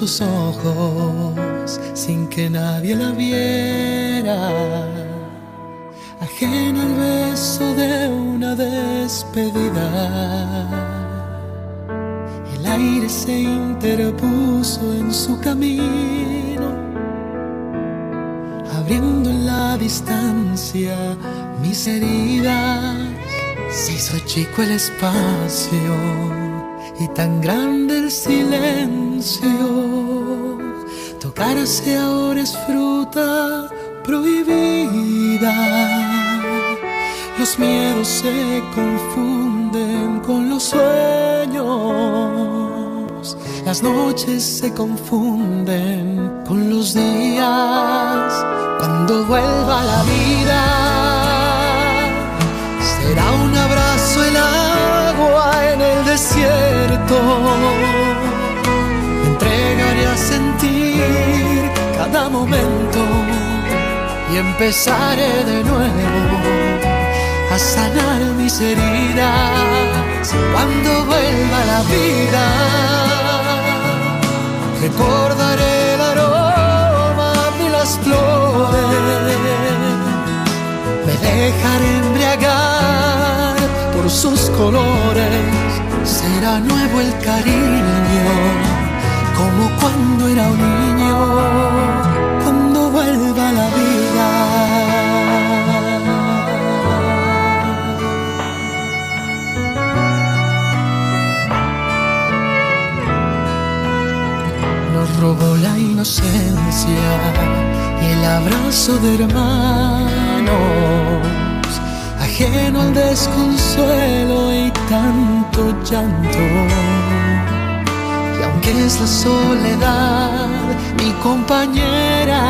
Sus ojos sin que nadie la viera, ajena al beso de una despedida. El aire se interpuso en su camino, abriendo en la distancia mis heridas. Se hizo chico el espacio y tan grande el silencio Tocarse ahora es fruta prohibida. Los miedos se confunden con los sueños. Las noches se confunden con los días. Cuando vuelva la vida, y empezaré de nuevo a sanar mis heridas cuando vuelva la vida. Recordaré el aroma de las flores, me dejaré embriagar por sus colores, será nuevo el cariño como cuando era un niño, inocencia y el abrazo de hermanos, ajeno al desconsuelo y tanto llanto aunque es la soledad mi compañera,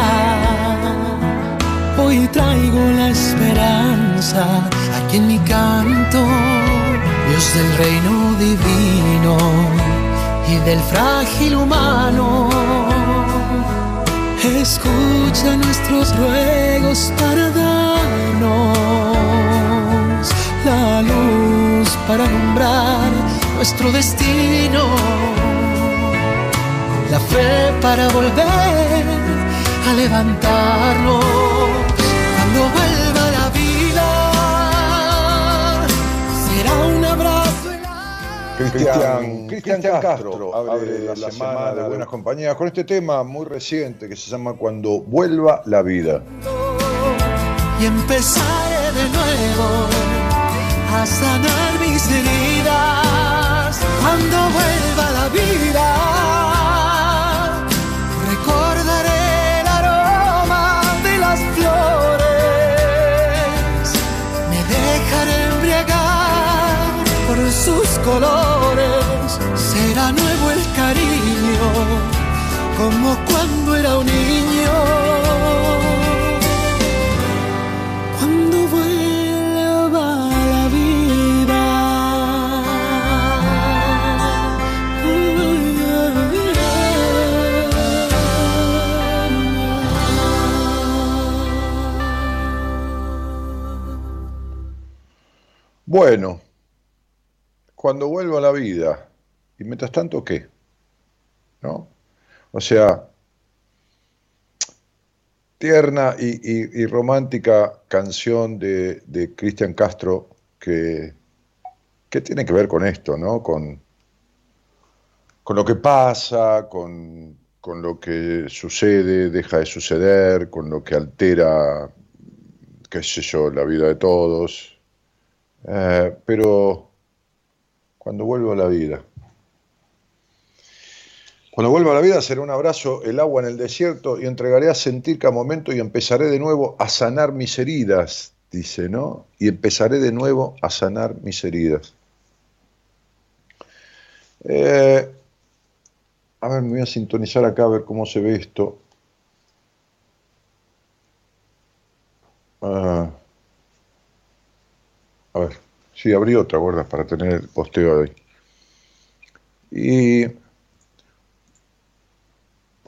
hoy traigo la esperanza aquí en mi canto, Dios del reino divino y del frágil humano. Escucha nuestros ruegos para darnos la luz para nombrar nuestro destino la fe para volver a levantarnos cuando vuelva la vida. Será un abrazo. Cristian, Cristian Castro abre la, la semana de Buenas Compañías con este tema muy reciente que se llama Cuando vuelva la vida. Y empezaré de nuevo a sanar mis heridas cuando vuelva la vida. Colores será nuevo el cariño, como cuando era un niño. Cuando vuelva la vida. Bueno, cuando vuelva a la vida. Y mientras tanto, ¿qué? ¿No? O sea, tierna y, romántica canción de, Cristian Castro que, que, tiene que ver con esto, ¿no? Con, con lo que pasa, con, lo que sucede, deja de suceder, con lo que altera, qué sé yo, la vida de todos. Eh, pero cuando vuelvo a la vida, cuando vuelva a la vida será un abrazo, el agua en el desierto y entregaré a sentir cada momento y empezaré de nuevo a sanar mis heridas, dice, ¿no? Y empezaré de nuevo a sanar mis heridas. Eh, a ver, me voy a sintonizar acá a ver cómo se ve esto. Ah. a ver, sí, abrí otra, ¿verdad? Para tener el posteo ahí. Y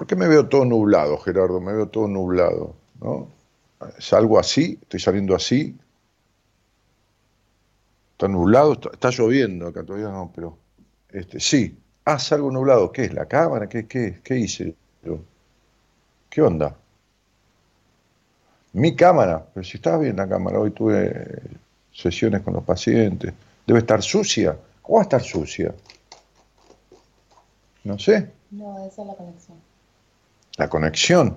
¿Por qué me veo todo nublado, Gerardo? Me veo todo nublado, ¿no? Salgo así, estoy saliendo así. Está nublado, está, lloviendo acá todavía no, pero este, sí. Ah, salgo nublado. ¿Qué es? ¿La cámara? ¿Qué, qué, qué hice ¿Qué onda? Mi cámara, pero si estaba bien la cámara, hoy tuve sesiones con los pacientes. Debe estar sucia. ¿Cómo va a estar sucia? No sé. No, esa es la conexión. La conexión.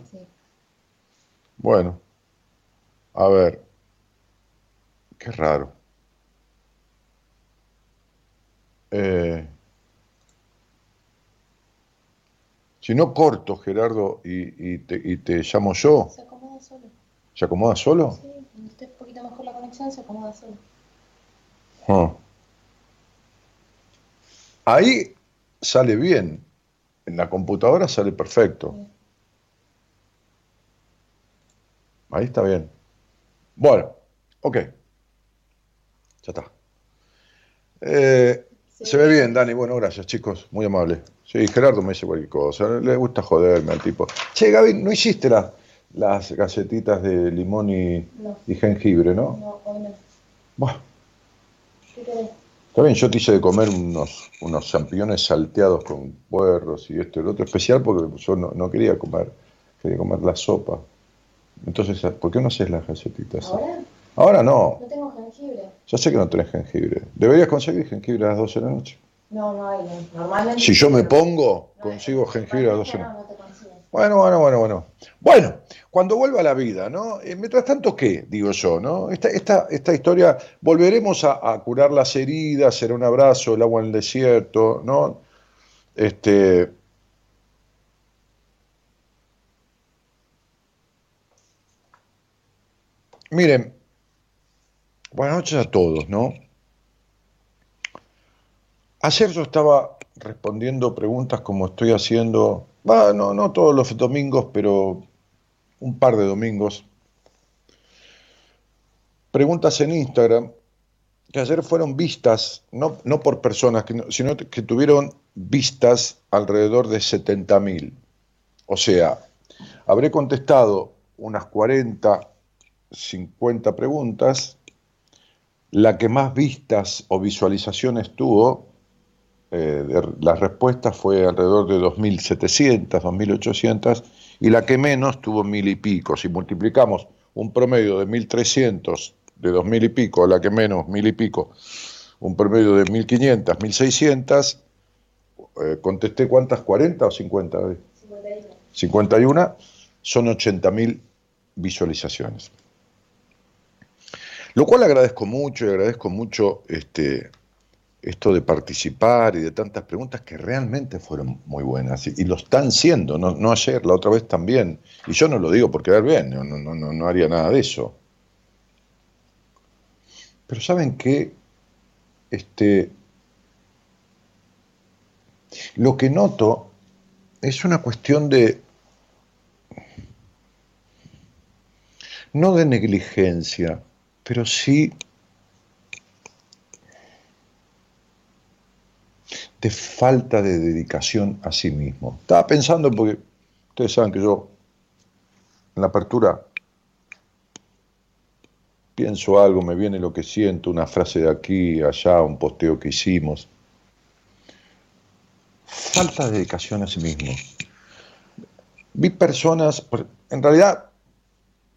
Bueno, a ver, qué raro. Eh, si no corto, Gerardo, y, te, llamo yo. Se acomoda solo. ¿Se acomoda solo? Sí, cuando esté un poquito mejor la conexión, se acomoda solo. Ah. Ahí sale bien. En la computadora sale perfecto. Ahí está bien. Bueno, ok. Ya está. Eh, se ve bien, Dani. Bueno, gracias, chicos. Muy amable. Sí, Gerardo me dice cualquier cosa. Le gusta joderme al tipo. Che, Gaby, ¿no hiciste las galletitas de limón y, jengibre, no? No, hoy no. Bueno. Está bien, yo te hice de comer unos, unos champiñones salteados con puerros y esto y lo otro, especial porque yo no, no quería comer, quería comer la sopa. Entonces, ¿por qué no haces las galletitas? ¿Ahora? Ahora no. No tengo jengibre. Ya sé que no tenés jengibre. ¿Deberías conseguir jengibre a las 12 de la noche? No, no hay. Normalmente. Si yo me pongo, consigo jengibre a las 12 de la noche. Bueno, bueno, bueno, bueno. Bueno, cuando vuelva a la vida, ¿no? Eh, mientras tanto, ¿qué? Digo yo, ¿no? Esta, esta, esta historia, volveremos a, a, curar las heridas, será un abrazo, el agua en el desierto, ¿no? Este, Miren, buenas noches a todos, ¿no? Ayer yo estaba respondiendo preguntas como estoy haciendo, bueno, no todos los domingos, pero un par de domingos. Preguntas en Instagram que ayer fueron vistas, no, no por personas, sino que tuvieron vistas alrededor de 70.000. O sea, habré contestado unas 40 50 preguntas, la que más vistas o visualizaciones tuvo, eh, las respuestas fue alrededor de 2.700, 2.800, y la que menos tuvo mil y pico. Si multiplicamos un promedio de 1.300, de 2.000 y pico, la que menos, mil y pico, un promedio de 1.500, 1.600, eh, contesté cuántas, 40 o 50? 51. 51 son 80.000 visualizaciones. Lo cual agradezco mucho y agradezco mucho este, esto de participar y de tantas preguntas que realmente fueron muy buenas y, lo están siendo, no, ayer, la otra vez también. Y yo no lo digo por quedar bien, no, no, no, no haría nada de eso. Pero ¿saben qué? Este, lo que noto es una cuestión de, no de negligencia, pero sí falta de dedicación a sí mismo. Estaba pensando porque ustedes saben que yo en la apertura pienso algo, me viene lo que siento, una frase de aquí, allá, un posteo que hicimos. Falta de dedicación a sí mismo. Vi personas, en realidad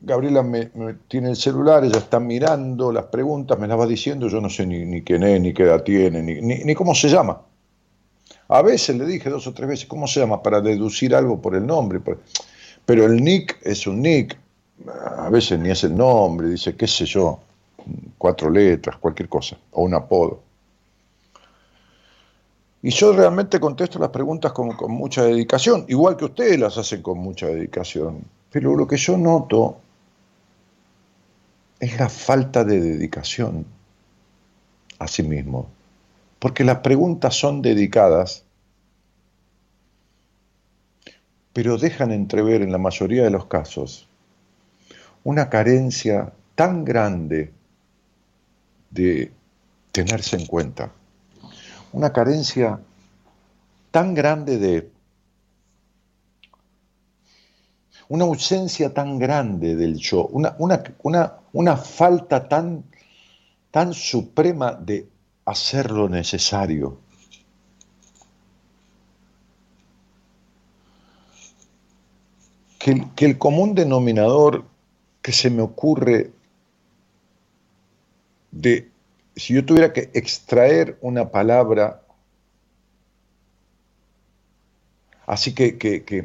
Gabriela me, tiene el celular, ella está mirando las preguntas, me las va diciendo, yo no sé ni, quién es, ni qué edad tiene, ni, ni cómo se llama. A veces le dije dos o tres veces, ¿cómo se llama? Para deducir algo por el nombre. Pero el nick es un nick, a veces ni es el nombre, dice, qué sé yo, cuatro letras, cualquier cosa, o un apodo. Y yo realmente contesto las preguntas con mucha dedicación, igual que ustedes las hacen con mucha dedicación. Pero lo que yo noto es la falta de dedicación a sí mismo. Porque las preguntas son dedicadas, pero dejan entrever en la mayoría de los casos una carencia tan grande de tenerse en cuenta, una carencia tan grande de una ausencia tan grande del yo, una, una, una, una falta tan, tan suprema de hacer lo necesario. Que el, que el común denominador que se me ocurre de, si yo tuviera que extraer una palabra, así que, que, que,